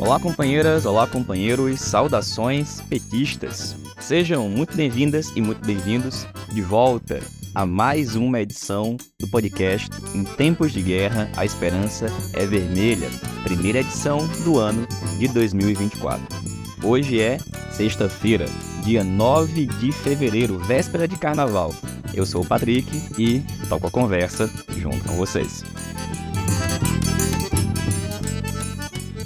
Olá, companheiras, olá, companheiros, saudações petistas. Sejam muito bem-vindas e muito bem-vindos de volta a mais uma edição do podcast Em Tempos de Guerra, a Esperança é Vermelha, primeira edição do ano de 2024. Hoje é sexta-feira, dia 9 de fevereiro, véspera de carnaval. Eu sou o Patrick e toco a conversa junto com vocês.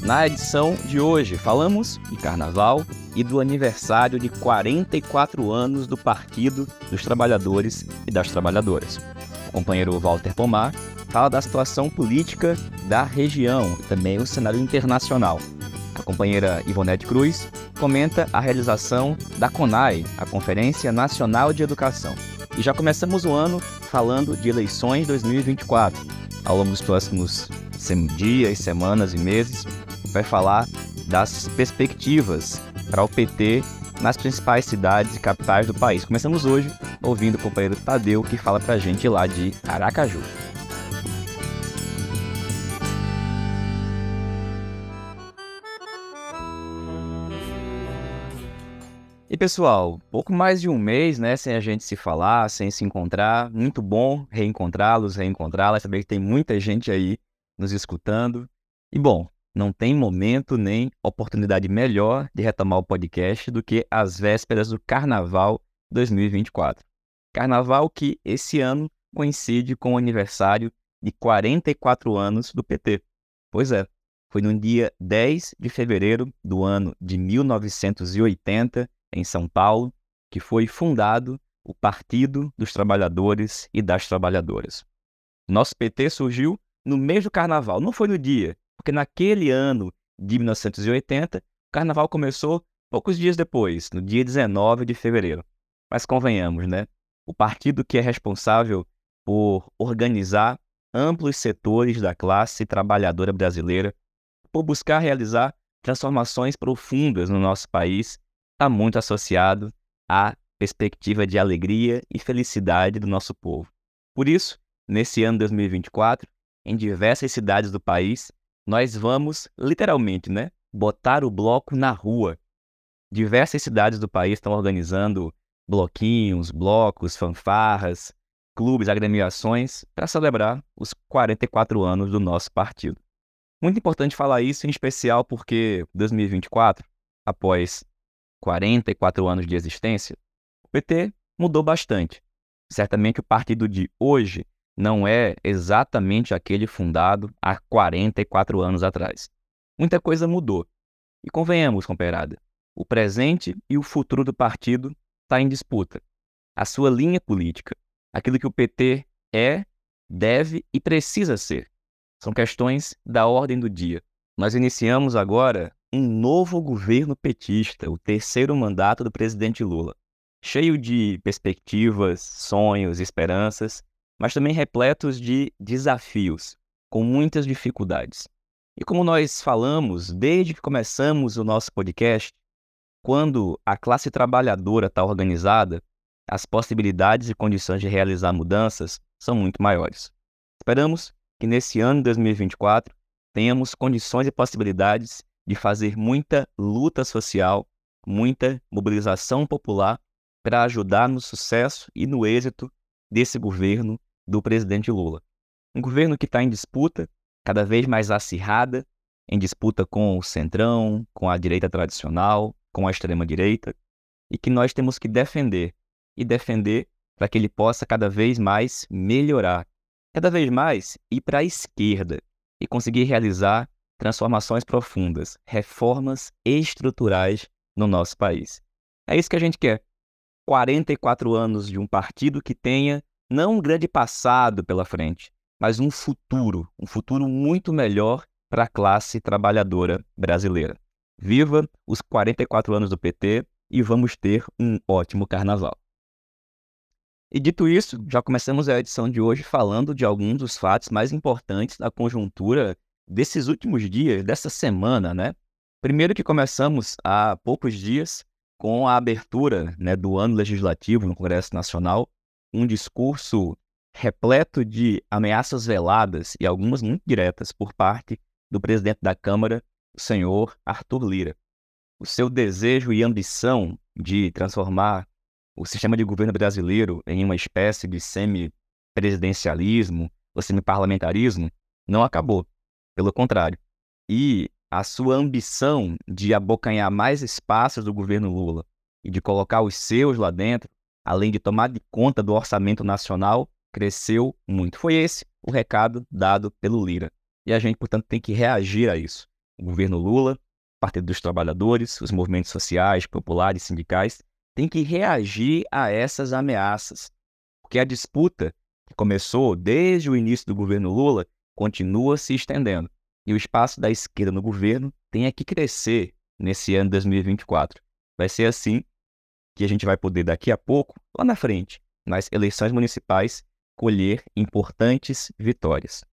Na edição de hoje, falamos de carnaval e do aniversário de 44 anos do Partido dos Trabalhadores e das Trabalhadoras. O companheiro Walter Pomar fala da situação política da região e também o cenário internacional. A companheira Ivonete Cruz comenta a realização da CONAI, a Conferência Nacional de Educação. E já começamos o ano falando de eleições 2024. Ao longo dos próximos dias, semanas e meses, vai falar das perspectivas para o PT nas principais cidades e capitais do país. Começamos hoje ouvindo o companheiro Tadeu que fala para a gente lá de Aracaju. E pessoal, pouco mais de um mês, né, sem a gente se falar, sem se encontrar. Muito bom reencontrá-los, reencontrá-las, saber que tem muita gente aí nos escutando. E bom, não tem momento nem oportunidade melhor de retomar o podcast do que as vésperas do Carnaval 2024. Carnaval que esse ano coincide com o aniversário de 44 anos do PT. Pois é, foi no dia 10 de fevereiro do ano de 1980, em São Paulo, que foi fundado o Partido dos Trabalhadores e das Trabalhadoras. Nosso PT surgiu no mês do carnaval, não foi no dia, porque naquele ano de 1980, o carnaval começou poucos dias depois, no dia 19 de fevereiro. Mas convenhamos, né? O partido que é responsável por organizar amplos setores da classe trabalhadora brasileira, por buscar realizar transformações profundas no nosso país, está muito associado à perspectiva de alegria e felicidade do nosso povo. Por isso, nesse ano 2024, em diversas cidades do país, nós vamos, literalmente, né, botar o bloco na rua. Diversas cidades do país estão organizando bloquinhos, blocos, fanfarras, clubes, agremiações para celebrar os 44 anos do nosso partido. Muito importante falar isso, em especial porque 2024, após 44 anos de existência, o PT mudou bastante. Certamente o partido de hoje não é exatamente aquele fundado há 44 anos atrás. Muita coisa mudou. E convenhamos, companheirada, o presente e o futuro do partido está em disputa. A sua linha política, aquilo que o PT é, deve e precisa ser, são questões da ordem do dia. Nós iniciamos agora um novo governo petista, o terceiro mandato do presidente Lula, cheio de perspectivas, sonhos, esperanças mas também repletos de desafios, com muitas dificuldades. E como nós falamos desde que começamos o nosso podcast, quando a classe trabalhadora está organizada, as possibilidades e condições de realizar mudanças são muito maiores. Esperamos que nesse ano de 2024 tenhamos condições e possibilidades de fazer muita luta social, muita mobilização popular para ajudar no sucesso e no êxito desse governo do presidente Lula. Um governo que está em disputa, cada vez mais acirrada, em disputa com o centrão, com a direita tradicional, com a extrema-direita, e que nós temos que defender. E defender para que ele possa cada vez mais melhorar, cada vez mais ir para a esquerda e conseguir realizar transformações profundas, reformas estruturais no nosso país. É isso que a gente quer. 44 anos de um partido que tenha não um grande passado pela frente, mas um futuro, um futuro muito melhor para a classe trabalhadora brasileira. Viva os 44 anos do PT e vamos ter um ótimo carnaval. E dito isso, já começamos a edição de hoje falando de alguns dos fatos mais importantes da conjuntura desses últimos dias, dessa semana, né? Primeiro que começamos há poucos dias com a abertura né, do ano legislativo no Congresso Nacional, um discurso repleto de ameaças veladas e algumas muito diretas por parte do presidente da Câmara, o senhor Arthur Lira. O seu desejo e ambição de transformar o sistema de governo brasileiro em uma espécie de semi-presidencialismo ou semi-parlamentarismo não acabou. Pelo contrário. E a sua ambição de abocanhar mais espaços do governo Lula e de colocar os seus lá dentro, além de tomar de conta do orçamento nacional, cresceu muito. Foi esse o recado dado pelo Lira. E a gente, portanto, tem que reagir a isso. O governo Lula, Partido dos Trabalhadores, os movimentos sociais, populares, sindicais, tem que reagir a essas ameaças. Porque a disputa que começou desde o início do governo Lula continua se estendendo. E o espaço da esquerda no governo tem que crescer nesse ano 2024. Vai ser assim que a gente vai poder, daqui a pouco, lá na frente, nas eleições municipais, colher importantes vitórias.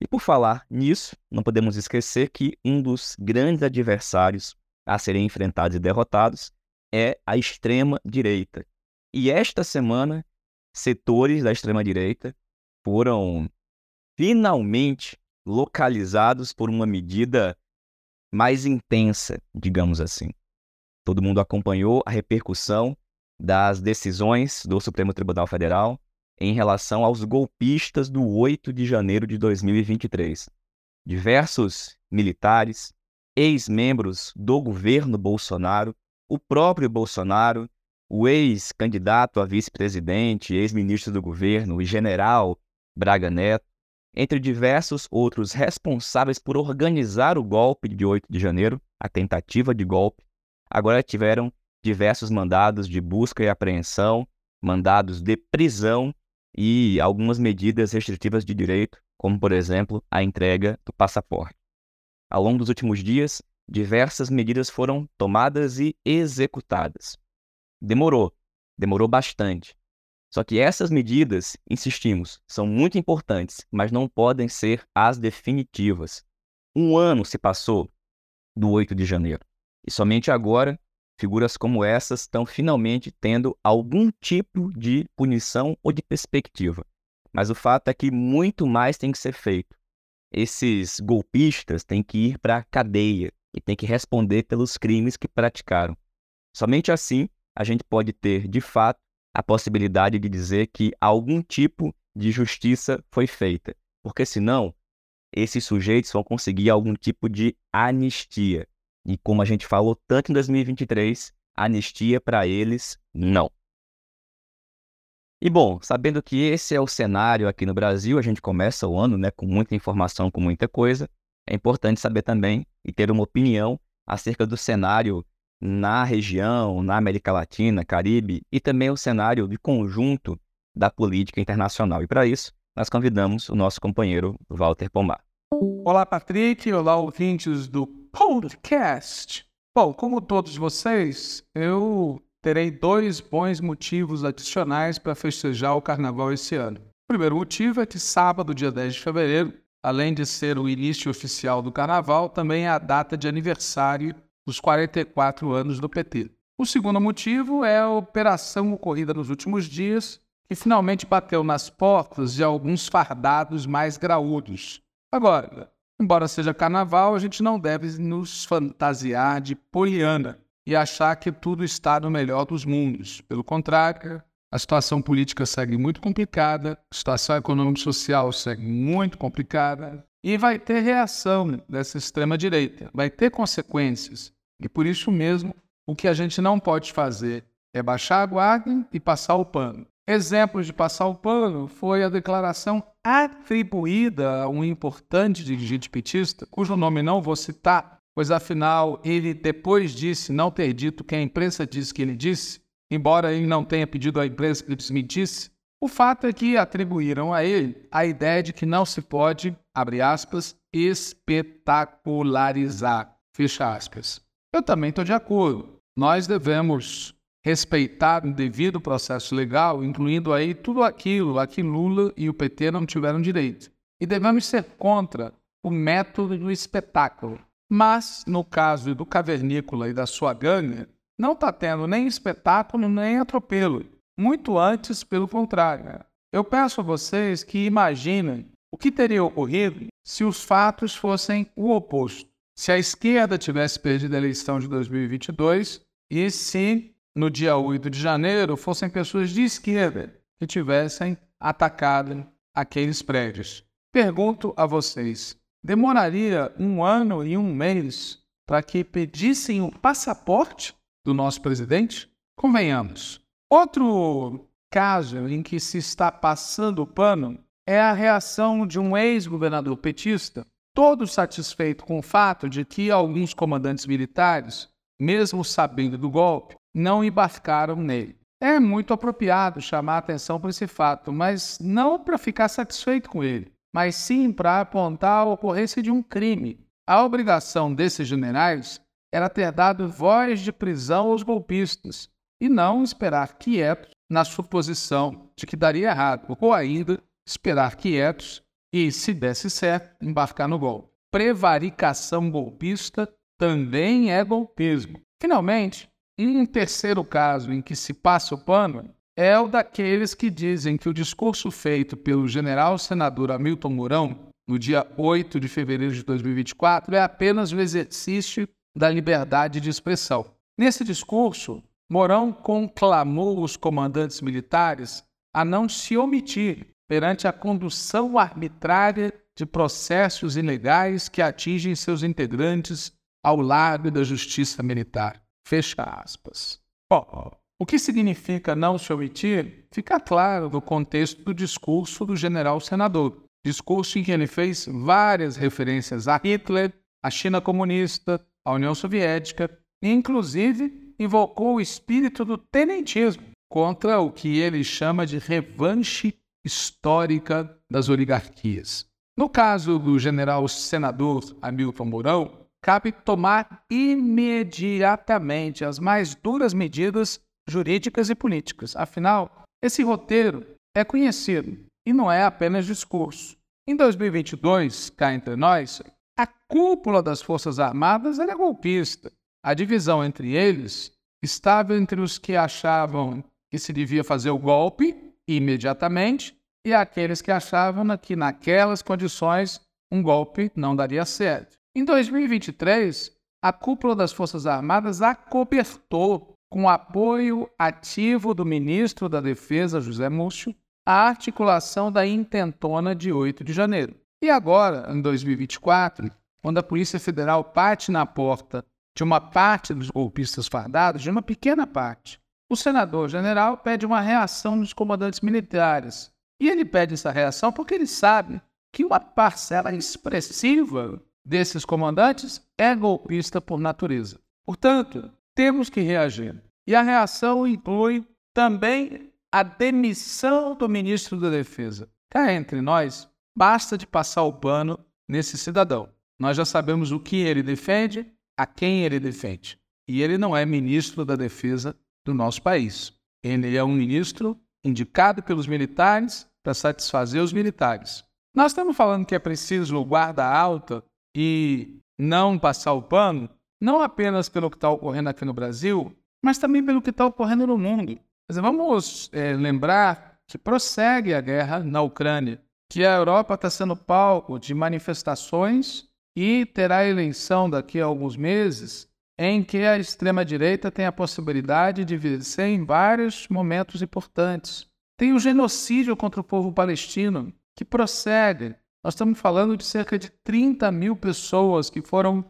E por falar nisso, não podemos esquecer que um dos grandes adversários a serem enfrentados e derrotados é a extrema-direita. E esta semana, setores da extrema-direita foram finalmente localizados por uma medida mais intensa, digamos assim. Todo mundo acompanhou a repercussão das decisões do Supremo Tribunal Federal em relação aos golpistas do 8 de janeiro de 2023. Diversos militares, ex-membros do governo Bolsonaro, o próprio Bolsonaro, o ex-candidato a vice-presidente, ex-ministro do governo, o general Braga Neto, entre diversos outros responsáveis por organizar o golpe de 8 de janeiro, a tentativa de golpe, agora tiveram diversos mandados de busca e apreensão, mandados de prisão e algumas medidas restritivas de direito, como, por exemplo, a entrega do passaporte. Ao longo dos últimos dias, diversas medidas foram tomadas e executadas. Demorou, demorou bastante. Só que essas medidas, insistimos, são muito importantes, mas não podem ser as definitivas. Um ano se passou do 8 de janeiro. E somente agora figuras como essas estão finalmente tendo algum tipo de punição ou de perspectiva. Mas o fato é que muito mais tem que ser feito. Esses golpistas têm que ir para a cadeia e têm que responder pelos crimes que praticaram. Somente assim a gente pode ter, de fato, a possibilidade de dizer que algum tipo de justiça foi feita. Porque senão, esses sujeitos vão conseguir algum tipo de anistia. E como a gente falou tanto em 2023, anistia para eles, não. E bom, sabendo que esse é o cenário aqui no Brasil, a gente começa o ano né, com muita informação, com muita coisa. É importante saber também e ter uma opinião acerca do cenário na região, na América Latina, Caribe e também o cenário de conjunto da política internacional. E para isso, nós convidamos o nosso companheiro Walter Pomar. Olá, Patrick. Olá, ouvintes do podcast. Bom, como todos vocês, eu terei dois bons motivos adicionais para festejar o carnaval esse ano. O primeiro motivo é que sábado, dia 10 de fevereiro, além de ser o início oficial do carnaval, também é a data de aniversário dos 44 anos do PT. O segundo motivo é a operação ocorrida nos últimos dias, que finalmente bateu nas portas de alguns fardados mais graúdos, Agora, embora seja carnaval, a gente não deve nos fantasiar de poliana e achar que tudo está no melhor dos mundos. Pelo contrário, a situação política segue muito complicada, a situação econômico-social segue muito complicada e vai ter reação dessa extrema-direita, vai ter consequências. E por isso mesmo, o que a gente não pode fazer é baixar a guarda e passar o pano. Exemplos de passar o pano foi a declaração atribuída a um importante dirigente petista, cujo nome não vou citar, pois afinal ele depois disse não ter dito que a imprensa disse que ele disse, embora ele não tenha pedido à imprensa que desmentisse. O fato é que atribuíram a ele a ideia de que não se pode, abre aspas, espetacularizar, fecha aspas. Eu também estou de acordo. Nós devemos respeitar o devido processo legal, incluindo aí tudo aquilo a que Lula e o PT não tiveram direito. E devemos ser contra o método do espetáculo. Mas, no caso do cavernícola e da sua gangue, não está tendo nem espetáculo nem atropelo. Muito antes, pelo contrário. Eu peço a vocês que imaginem o que teria ocorrido se os fatos fossem o oposto. se a esquerda tivesse perdido a eleição de 2022 e se no dia 8 de janeiro fossem pessoas de esquerda que tivessem atacado aqueles prédios. Pergunto a vocês: demoraria um ano e um mês para que pedissem o passaporte do nosso presidente? Convenhamos. Outro caso em que se está passando o pano é a reação de um ex-governador petista, todo satisfeito com o fato de que alguns comandantes militares, mesmo sabendo do golpe, não embarcaram nele. É muito apropriado chamar atenção para esse fato, mas não para ficar satisfeito com ele, mas sim para apontar a ocorrência de um crime. A obrigação desses generais era ter dado voz de prisão aos golpistas e não esperar quietos na suposição de que daria errado, ou ainda esperar quietos e, se desse certo, embarcar no golpe. Prevaricação golpista também é golpismo. Finalmente, um terceiro caso em que se passa o pano é o daqueles que dizem que o discurso feito pelo general senador Hamilton Mourão no dia 8 de fevereiro de 2024 é apenas o exercício da liberdade de expressão. Nesse discurso, Mourão conclamou os comandantes militares a não se omitir perante a condução arbitrária de processos ilegais que atingem seus integrantes ao lado da justiça militar. Fecha aspas. Bom, o que significa não se omitir fica claro no contexto do discurso do general senador, discurso em que ele fez várias referências a Hitler, a China comunista, a União Soviética e, inclusive, invocou o espírito do tenentismo contra o que ele chama de revanche histórica das oligarquias. No caso do general senador Hamilton Mourão, cabe tomar imediatamente as mais duras medidas jurídicas e políticas. Afinal, esse roteiro é conhecido e não é apenas discurso. Em 2022, cá entre nós, a cúpula das Forças Armadas era golpista. A divisão entre eles estava entre os que achavam que se devia fazer o golpe imediatamente e aqueles que achavam que naquelas condições um golpe não daria certo. Em 2023, a cúpula das Forças Armadas acobertou, com apoio ativo do ministro da Defesa, José Múcio, a articulação da intentona de 8 de janeiro. E agora, em 2024, quando a Polícia Federal bate na porta de uma parte dos golpistas fardados, de uma pequena parte, o senador general pede uma reação dos comandantes militares. E ele pede essa reação porque ele sabe que uma parcela expressiva desses comandantes é golpista por natureza. Portanto, temos que reagir. E a reação inclui também a demissão do ministro da Defesa. Cá entre nós, basta de passar o pano nesse cidadão. Nós já sabemos o que ele defende, a quem ele defende. E ele não é ministro da Defesa do nosso país. Ele é um ministro indicado pelos militares para satisfazer os militares. Nós estamos falando que é preciso guarda alta e não passar o pano, não apenas pelo que está ocorrendo aqui no Brasil, mas também pelo que está ocorrendo no mundo. vamos é, lembrar que prossegue a guerra na Ucrânia, que a Europa está sendo palco de manifestações e terá eleição daqui a alguns meses em que a extrema-direita tem a possibilidade de vencer em vários momentos importantes. Tem o genocídio contra o povo palestino, que prossegue. Nós estamos falando de cerca de 30 mil pessoas que foram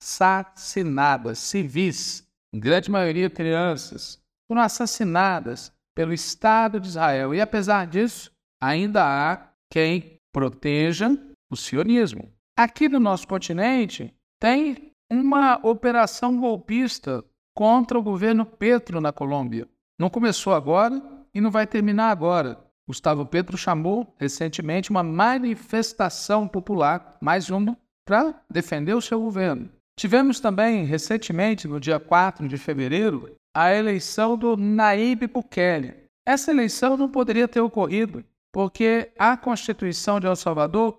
assassinadas, civis, em grande maioria crianças, foram assassinadas pelo Estado de Israel. E apesar disso, ainda há quem proteja o sionismo. Aqui no nosso continente, tem uma operação golpista contra o governo Petro na Colômbia. Não começou agora e não vai terminar agora. Gustavo Petro chamou recentemente uma manifestação popular, mais uma, para defender o seu governo. Tivemos também, recentemente, no dia 4 de fevereiro, a eleição do Naíbe Bukele. Essa eleição não poderia ter ocorrido, porque a Constituição de El Salvador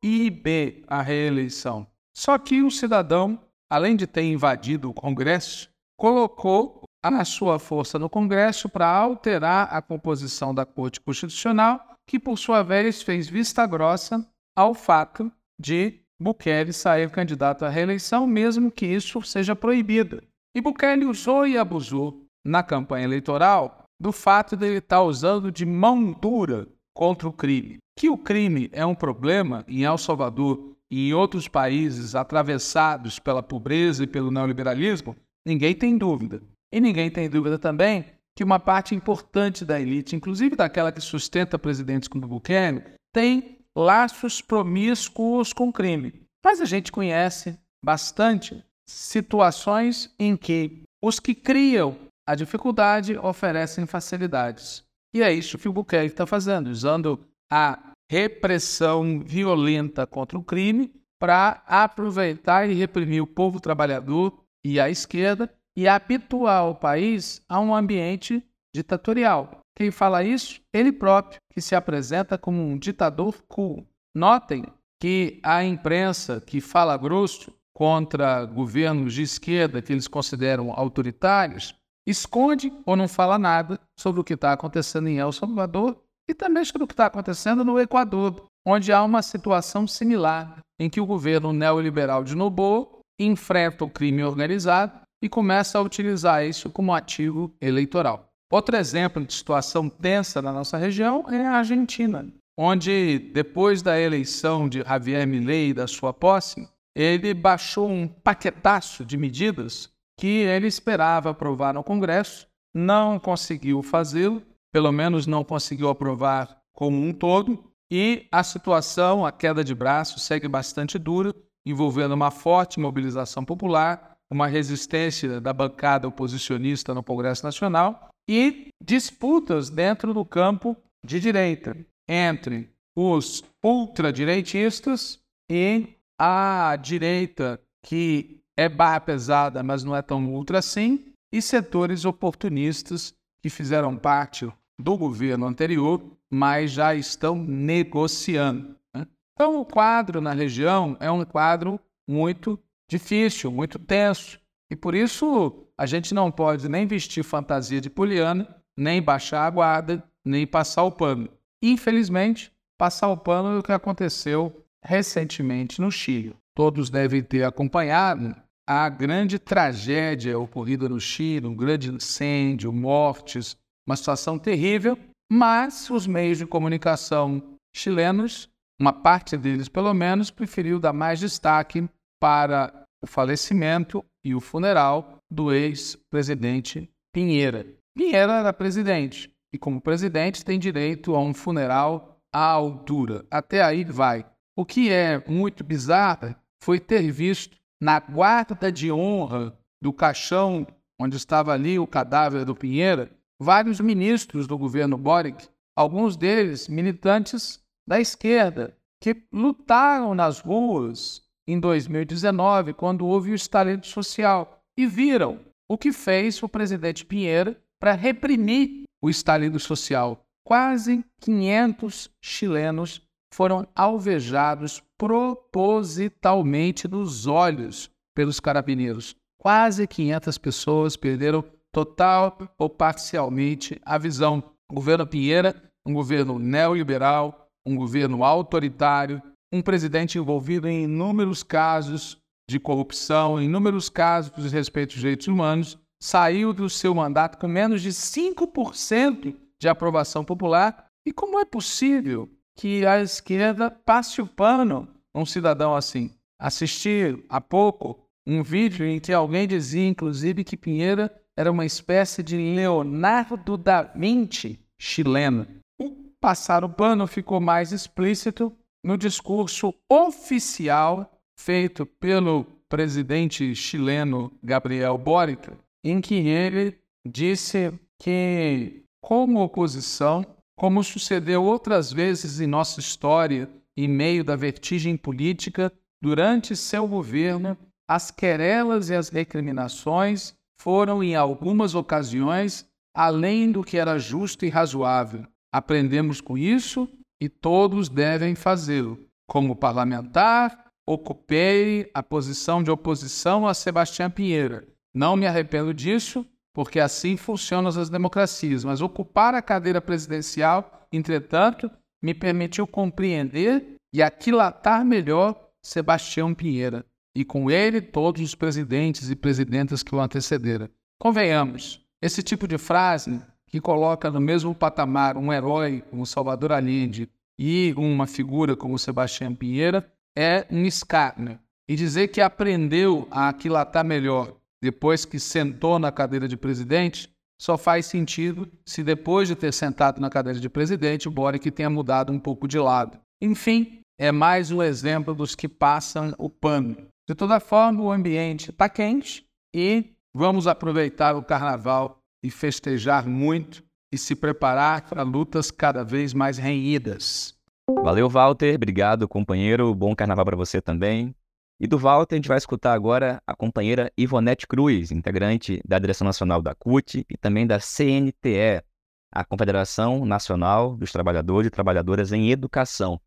proíbe a reeleição. Só que o cidadão, além de ter invadido o Congresso, colocou a sua força no Congresso para alterar a composição da Corte Constitucional, que por sua vez fez vista grossa ao fato de Bukele sair candidato à reeleição, mesmo que isso seja proibido. E Bukele usou e abusou na campanha eleitoral do fato de ele estar usando de mão dura contra o crime. Que o crime é um problema em El Salvador e em outros países atravessados pela pobreza e pelo neoliberalismo, ninguém tem dúvida. E ninguém tem dúvida também que uma parte importante da elite, inclusive daquela que sustenta presidentes como Bukele, tem laços promíscuos com crime. Mas a gente conhece bastante situações em que os que criam a dificuldade oferecem facilidades. E é isso que o Bukele está fazendo, usando a repressão violenta contra o crime para aproveitar e reprimir o povo trabalhador e a esquerda e habituar o país a um ambiente ditatorial. Quem fala isso? Ele próprio, que se apresenta como um ditador cool. Notem que a imprensa que fala grosso contra governos de esquerda que eles consideram autoritários esconde ou não fala nada sobre o que está acontecendo em El Salvador e também sobre o que está acontecendo no Equador, onde há uma situação similar em que o governo neoliberal de Noboa enfrenta o crime organizado e começa a utilizar isso como ativo eleitoral. Outro exemplo de situação tensa na nossa região é a Argentina, onde, depois da eleição de Javier Milei e da sua posse, ele baixou um paquetaço de medidas que ele esperava aprovar no Congresso, não conseguiu fazê-lo, pelo menos não conseguiu aprovar como um todo, e a situação, a queda de braço, segue bastante dura, envolvendo uma forte mobilização popular, uma resistência da bancada oposicionista no Congresso Nacional e disputas dentro do campo de direita entre os ultradireitistas e a direita que é barra pesada, mas não é tão ultra assim, e setores oportunistas que fizeram parte do governo anterior, mas já estão negociando. Né? Então, o quadro na região é um quadro muito difícil, muito tenso. E por isso a gente não pode nem vestir fantasia de poliana, nem baixar a guarda, nem passar o pano. Infelizmente, passar o pano é o que aconteceu recentemente no Chile. Todos devem ter acompanhado a grande tragédia ocorrida no Chile, um grande incêndio, mortes, uma situação terrível, mas os meios de comunicação chilenos, uma parte deles pelo menos, preferiu dar mais destaque para o falecimento e o funeral do ex-presidente Pinheira. Pinheira era presidente e, como presidente, tem direito a um funeral à altura. Até aí vai. O que é muito bizarro foi ter visto na guarda de honra do caixão onde estava ali o cadáver do Pinheira vários ministros do governo Boric, alguns deles militantes da esquerda, que lutaram nas ruas em 2019, quando houve o estalento social, e viram o que fez o presidente Pinheiro para reprimir o estalido social. Quase 500 chilenos foram alvejados propositalmente nos olhos pelos carabineiros. Quase 500 pessoas perderam total ou parcialmente a visão. O governo Pinheira, um governo neoliberal, um governo autoritário, um presidente envolvido em inúmeros casos de corrupção, em inúmeros casos de respeito aos direitos humanos, saiu do seu mandato com menos de 5% de aprovação popular. E como é possível que a esquerda passe o pano um cidadão assim? Assisti há pouco um vídeo em que alguém dizia, inclusive, que Pinheira era uma espécie de Leonardo da Vinci chileno. O passar o pano ficou mais explícito no discurso oficial feito pelo presidente chileno Gabriel Boric, em que ele disse que, como oposição, como sucedeu outras vezes em nossa história, em meio da vertigem política, durante seu governo, as querelas e as recriminações foram, em algumas ocasiões, além do que era justo e razoável. Aprendemos com isso e todos devem fazê-lo. Como parlamentar, ocupei a posição de oposição a Sebastião Pinheira. Não me arrependo disso, porque assim funcionam as democracias, mas ocupar a cadeira presidencial, entretanto, me permitiu compreender e aquilatar melhor Sebastião Pinheira, e com ele todos os presidentes e presidentas que o antecederam. Convenhamos, esse tipo de frase que coloca no mesmo patamar um herói como Salvador Allende e uma figura como Sebastião Pinheira é um escárnio. E dizer que aprendeu a aquilatar melhor depois que sentou na cadeira de presidente só faz sentido se depois de ter sentado na cadeira de presidente o Boric tenha mudado um pouco de lado. Enfim, é mais um exemplo dos que passam o pano. De toda forma, o ambiente está quente e vamos aproveitar o carnaval e festejar muito e se preparar para lutas cada vez mais renhidas. Valeu, Walter. Obrigado, companheiro. Bom carnaval para você também. E do Walter, a gente vai escutar agora a companheira Ivonete Cruz, integrante da direção nacional da CUT e também da CNTE, a Confederação Nacional dos Trabalhadores e Trabalhadoras em Educação,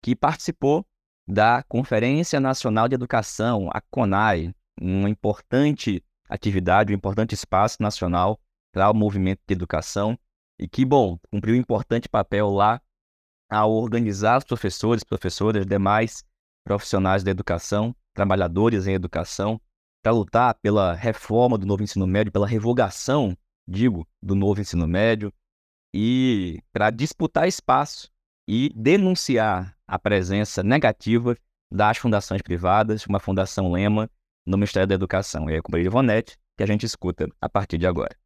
que participou da Conferência Nacional de Educação, a CONAI, uma importante atividade, um importante espaço nacional para o movimento de educação e que, bom, cumpriu um importante papel lá ao organizar os professores, professoras, demais profissionais da educação, trabalhadores em educação, para lutar pela reforma do novo ensino médio, pela revogação, digo, do novo ensino médio e para disputar espaço e denunciar a presença negativa das fundações privadas, uma fundação lema no Ministério da Educação. E é com o Ivonete que a gente escuta a partir de agora.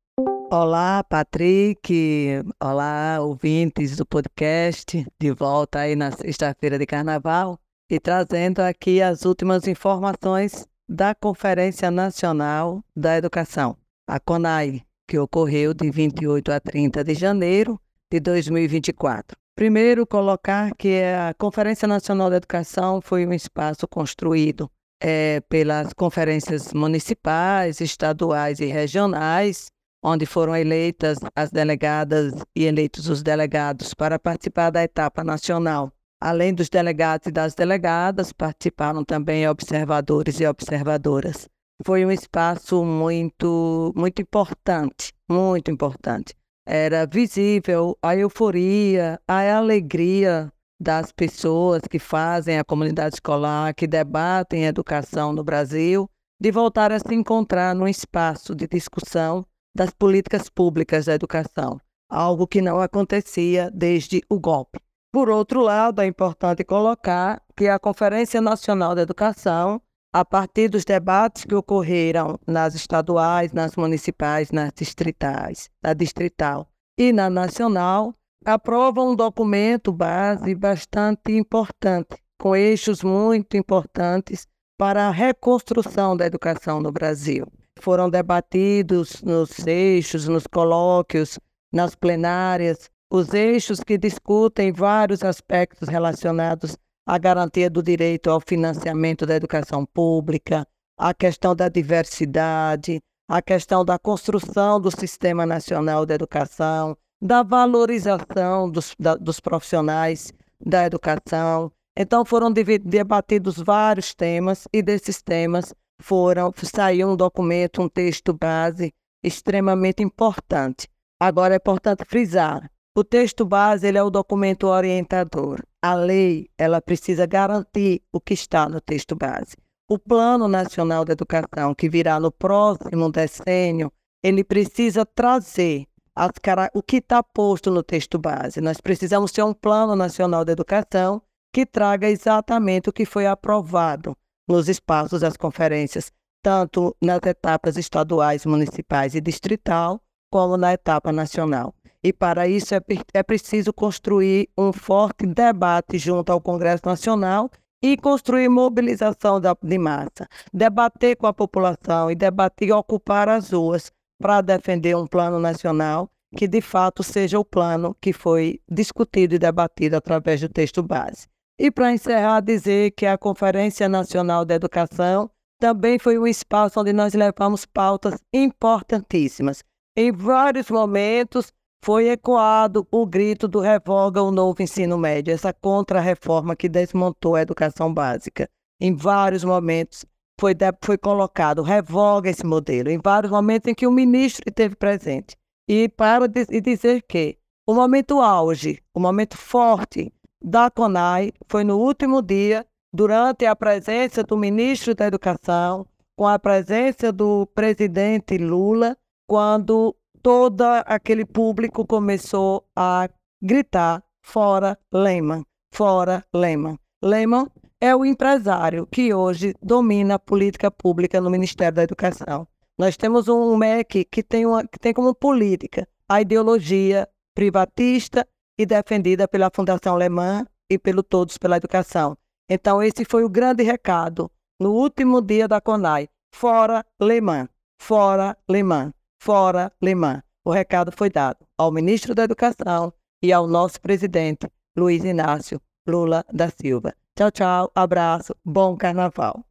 Olá, Patrick. Olá, ouvintes do podcast. De volta aí na sexta-feira de carnaval e trazendo aqui as últimas informações da Conferência Nacional da Educação, a CONAI, que ocorreu de 28 a 30 de janeiro de 2024. Primeiro, colocar que a Conferência Nacional da Educação foi um espaço construído é, pelas conferências municipais, estaduais e regionais, onde foram eleitas as delegadas e eleitos os delegados para participar da etapa nacional. Além dos delegados e das delegadas, participaram também observadores e observadoras. Foi um espaço muito, muito importante, muito importante era visível a euforia, a alegria das pessoas que fazem a comunidade escolar, que debatem educação no Brasil, de voltar a se encontrar num espaço de discussão das políticas públicas da educação, algo que não acontecia desde o golpe. Por outro lado, é importante colocar que a Conferência Nacional da Educação a partir dos debates que ocorreram nas estaduais, nas municipais, nas distritais, na distrital e na nacional, aprova um documento base bastante importante, com eixos muito importantes para a reconstrução da educação no Brasil. Foram debatidos nos eixos, nos colóquios, nas plenárias, os eixos que discutem vários aspectos relacionados a garantia do direito ao financiamento da educação pública, a questão da diversidade, a questão da construção do Sistema Nacional de Educação, da valorização dos, da, dos profissionais da educação. Então foram debatidos vários temas e desses temas foram saiu um documento, um texto base extremamente importante. Agora é importante frisar o texto base ele é o documento orientador. A lei ela precisa garantir o que está no texto base. O Plano Nacional de Educação, que virá no próximo decênio, ele precisa trazer as, o que está posto no texto base. Nós precisamos ter um Plano Nacional de Educação que traga exatamente o que foi aprovado nos espaços das conferências, tanto nas etapas estaduais, municipais e distrital, como na etapa nacional. E para isso é, é preciso construir um forte debate junto ao Congresso Nacional e construir mobilização de massa, debater com a população e debater e ocupar as ruas para defender um plano nacional que de fato seja o plano que foi discutido e debatido através do texto base. E para encerrar, dizer que a Conferência Nacional da Educação também foi um espaço onde nós levamos pautas importantíssimas. Em vários momentos, foi ecoado o grito do revoga o novo ensino médio, essa contra-reforma que desmontou a educação básica. Em vários momentos foi, foi colocado, revoga esse modelo, em vários momentos em que o ministro esteve presente. E para e dizer que o momento auge, o momento forte da CONAI foi no último dia durante a presença do ministro da Educação, com a presença do presidente Lula, quando todo aquele público começou a gritar: fora Lehman, fora Lehman. Lehman é o empresário que hoje domina a política pública no Ministério da Educação. Nós temos um MEC que tem, uma, que tem como política a ideologia privatista e defendida pela Fundação Alemã e pelo Todos pela Educação. Então, esse foi o grande recado no último dia da CONAI. Fora Lemã, fora Lemã, fora Lemã. O recado foi dado ao ministro da Educação e ao nosso presidente, Luiz Inácio Lula da Silva. Tchau, tchau, abraço, bom carnaval.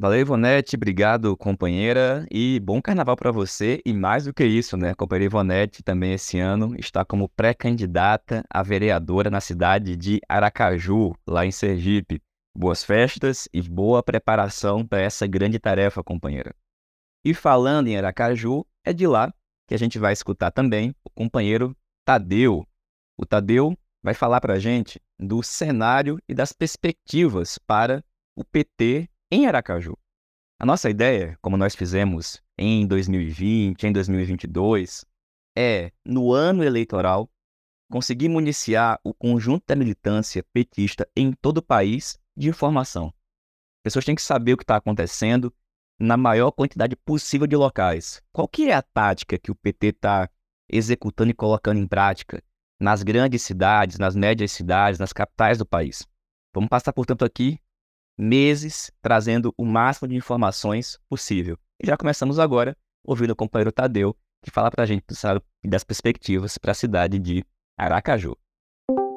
Valeu, Ivonete, obrigado, companheira, e bom carnaval para você. E mais do que isso, né? A companheira Ivonete também esse ano está como pré-candidata a vereadora na cidade de Aracaju, lá em Sergipe. Boas festas e boa preparação para essa grande tarefa, companheira. E falando em Aracaju, é de lá que a gente vai escutar também o companheiro Tadeu. O Tadeu vai falar para a gente do cenário e das perspectivas para o PT em Aracaju. A nossa ideia, como nós fizemos em 2020, em 2022, é, no ano eleitoral, conseguir municiar o conjunto da militância petista em todo o país de informação. As pessoas têm que saber o que está acontecendo na maior quantidade possível de locais. Qual que é a tática que o PT está executando e colocando em prática nas grandes cidades, nas médias cidades, nas capitais do país? Vamos passar, portanto, aqui meses trazendo o máximo de informações possível. E já começamos agora ouvindo o companheiro Tadeu, que fala para a gente das perspectivas para a cidade de Aracaju.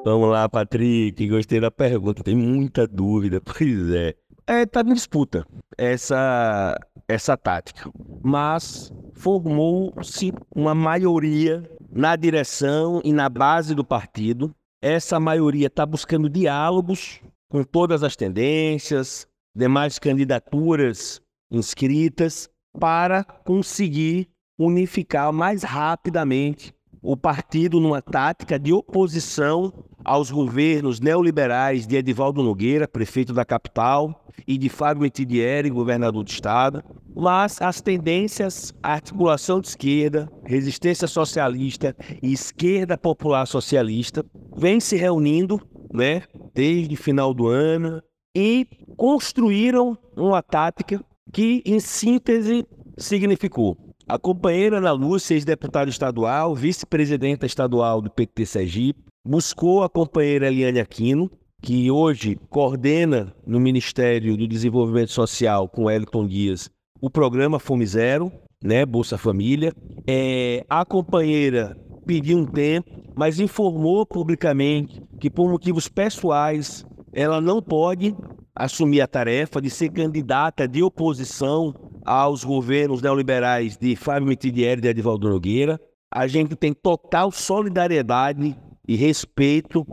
Vamos lá, Patrick, gostei da pergunta, tem muita dúvida, pois é. É, tá em disputa essa, essa tática, mas formou-se uma maioria na direção e na base do partido. Essa maioria está buscando diálogos com todas as tendências, demais candidaturas inscritas, para conseguir unificar mais rapidamente o partido numa tática de oposição aos governos neoliberais de Edivaldo Nogueira, prefeito da capital, e de Fábio Metidieri, governador do estado, mas as tendências, a articulação de esquerda, resistência socialista e esquerda popular socialista vêm se reunindo né, desde final do ano, e construíram uma tática que, em síntese, significou a companheira Ana Lúcia, ex-deputada estadual, vice-presidenta estadual do PT Sergipe, buscou a companheira Eliane Aquino, que hoje coordena no Ministério do Desenvolvimento Social com Elton Dias o programa Fome Zero, né, Bolsa Família. É, a companheira pediu um tempo, mas informou publicamente que, por motivos pessoais, ela não pode assumir a tarefa de ser candidata de oposição aos governos neoliberais de Fábio Mitidieri e de Edivaldo Nogueira. A gente tem total solidariedade e respeito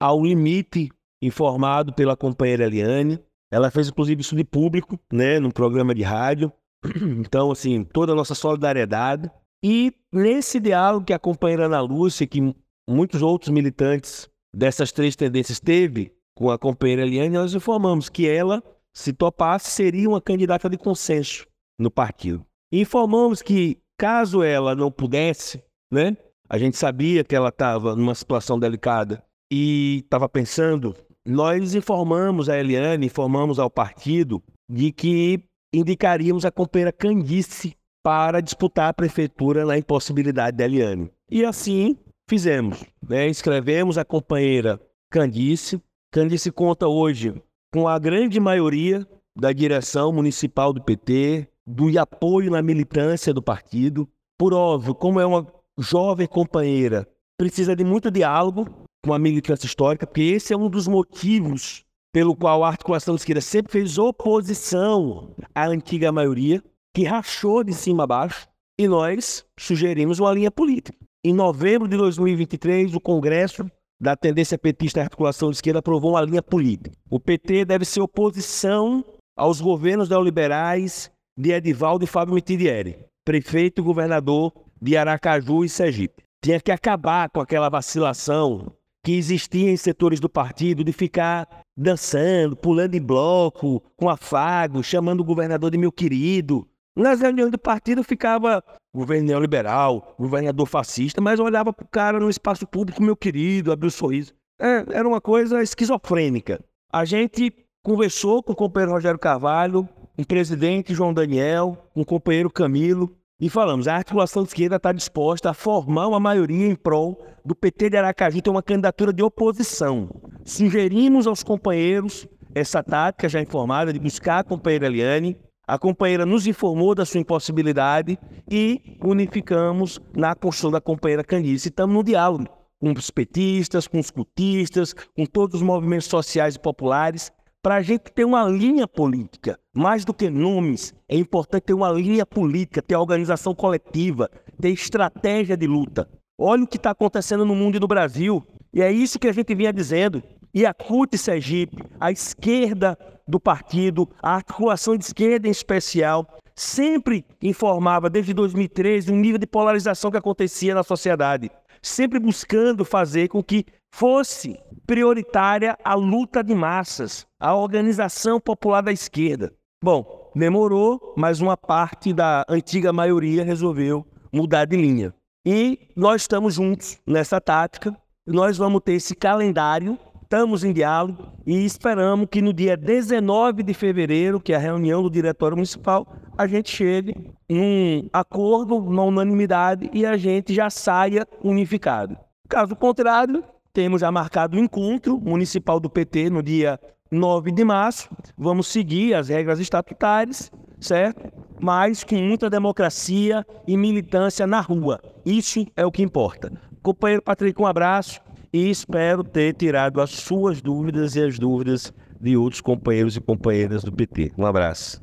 ao limite informado pela companheira Eliane. Ela fez, inclusive, isso de público, né, num programa de rádio. Então, assim, toda a nossa solidariedade. E nesse diálogo que a companheira Ana Lúcia, que muitos outros militantes dessas três tendências teve com a companheira Eliane, nós informamos que ela, se topasse, seria uma candidata de consenso no partido. Informamos que, caso ela não pudesse, né, a gente sabia que ela estava numa situação delicada e estava pensando, nós informamos a Eliane, informamos ao partido de que indicaríamos a companheira Candice para disputar a prefeitura na impossibilidade da Eliane. E assim fizemos. Né? Escrevemos a companheira Candice. Candice conta hoje com a grande maioria da direção municipal do PT, do apoio na militância do partido. Por óbvio, como é uma jovem companheira, precisa de muito diálogo com a militância histórica, porque esse é um dos motivos pelo qual a articulação de esquerda sempre fez oposição à antiga maioria, que rachou de cima a baixo, e nós sugerimos uma linha política. Em novembro de 2023, o Congresso da tendência petista à articulação de esquerda aprovou uma linha política. O PT deve ser oposição aos governos neoliberais de Edivaldo Fábio Mitidieri, prefeito e governador de Aracaju e Sergipe. Tinha que acabar com aquela vacilação que existia em setores do partido de ficar dançando, pulando em bloco, com afago, chamando o governador de meu querido. Nas reuniões do partido ficava governo neoliberal, governador fascista, mas olhava para o cara no espaço público, meu querido, abriu um sorriso. É, era uma coisa esquizofrênica. A gente conversou com o companheiro Rogério Carvalho, o presidente João Daniel, o companheiro Camilo, e falamos, a articulação de esquerda está disposta a formar uma maioria em prol do PT de Aracaju ter uma candidatura de oposição. Sugerimos aos companheiros essa tática já informada de buscar a companheira Eliane. A companheira nos informou da sua impossibilidade e unificamos na construção da companheira Candice. Estamos no diálogo com os petistas, com os cultistas, com todos os movimentos sociais e populares, para a gente ter uma linha política. Mais do que nomes, é importante ter uma linha política, ter organização coletiva, ter estratégia de luta. Olha o que está acontecendo no mundo e no Brasil. E é isso que a gente vinha dizendo. E a CUT Sergipe, a esquerda do partido, a articulação de esquerda em especial, sempre informava desde 2013 um nível de polarização que acontecia na sociedade, sempre buscando fazer com que fosse prioritária a luta de massas, a organização popular da esquerda. Bom, demorou, mas uma parte da antiga maioria resolveu mudar de linha. E nós estamos juntos nessa tática. Nós vamos ter esse calendário, estamos em diálogo e esperamos que no dia 19 de fevereiro, que é a reunião do Diretório Municipal, a gente chegue em um acordo, uma unanimidade e a gente já saia unificado. Caso contrário, temos já marcado o encontro municipal do PT no dia 9 de março. Vamos seguir as regras estatutárias, certo? Mas com muita democracia e militância na rua. Isso é o que importa. Companheiro Patrick, um abraço e espero ter tirado as suas dúvidas e as dúvidas de outros companheiros e companheiras do PT. Um abraço.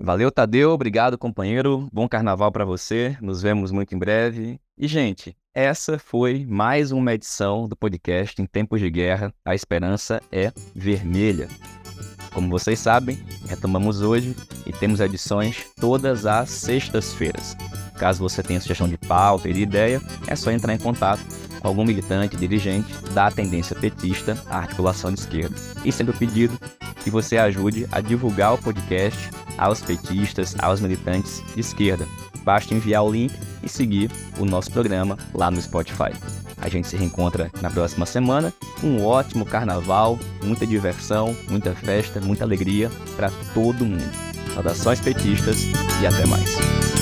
Valeu, Tadeu. Obrigado, companheiro. Bom carnaval para você. Nos vemos muito em breve. E, gente, essa foi mais uma edição do podcast Em Tempos de Guerra. A esperança é vermelha. Como vocês sabem, retomamos hoje e temos edições todas as sextas-feiras. Caso você tenha sugestão de pauta e de ideia, é só entrar em contato algum militante, dirigente da tendência petista à articulação de esquerda. E sendo pedido que você ajude a divulgar o podcast aos petistas, aos militantes de esquerda. Basta enviar o link e seguir o nosso programa lá no Spotify. A gente se reencontra na próxima semana. Um ótimo carnaval, muita diversão, muita festa, muita alegria para todo mundo. Saudações petistas e até mais.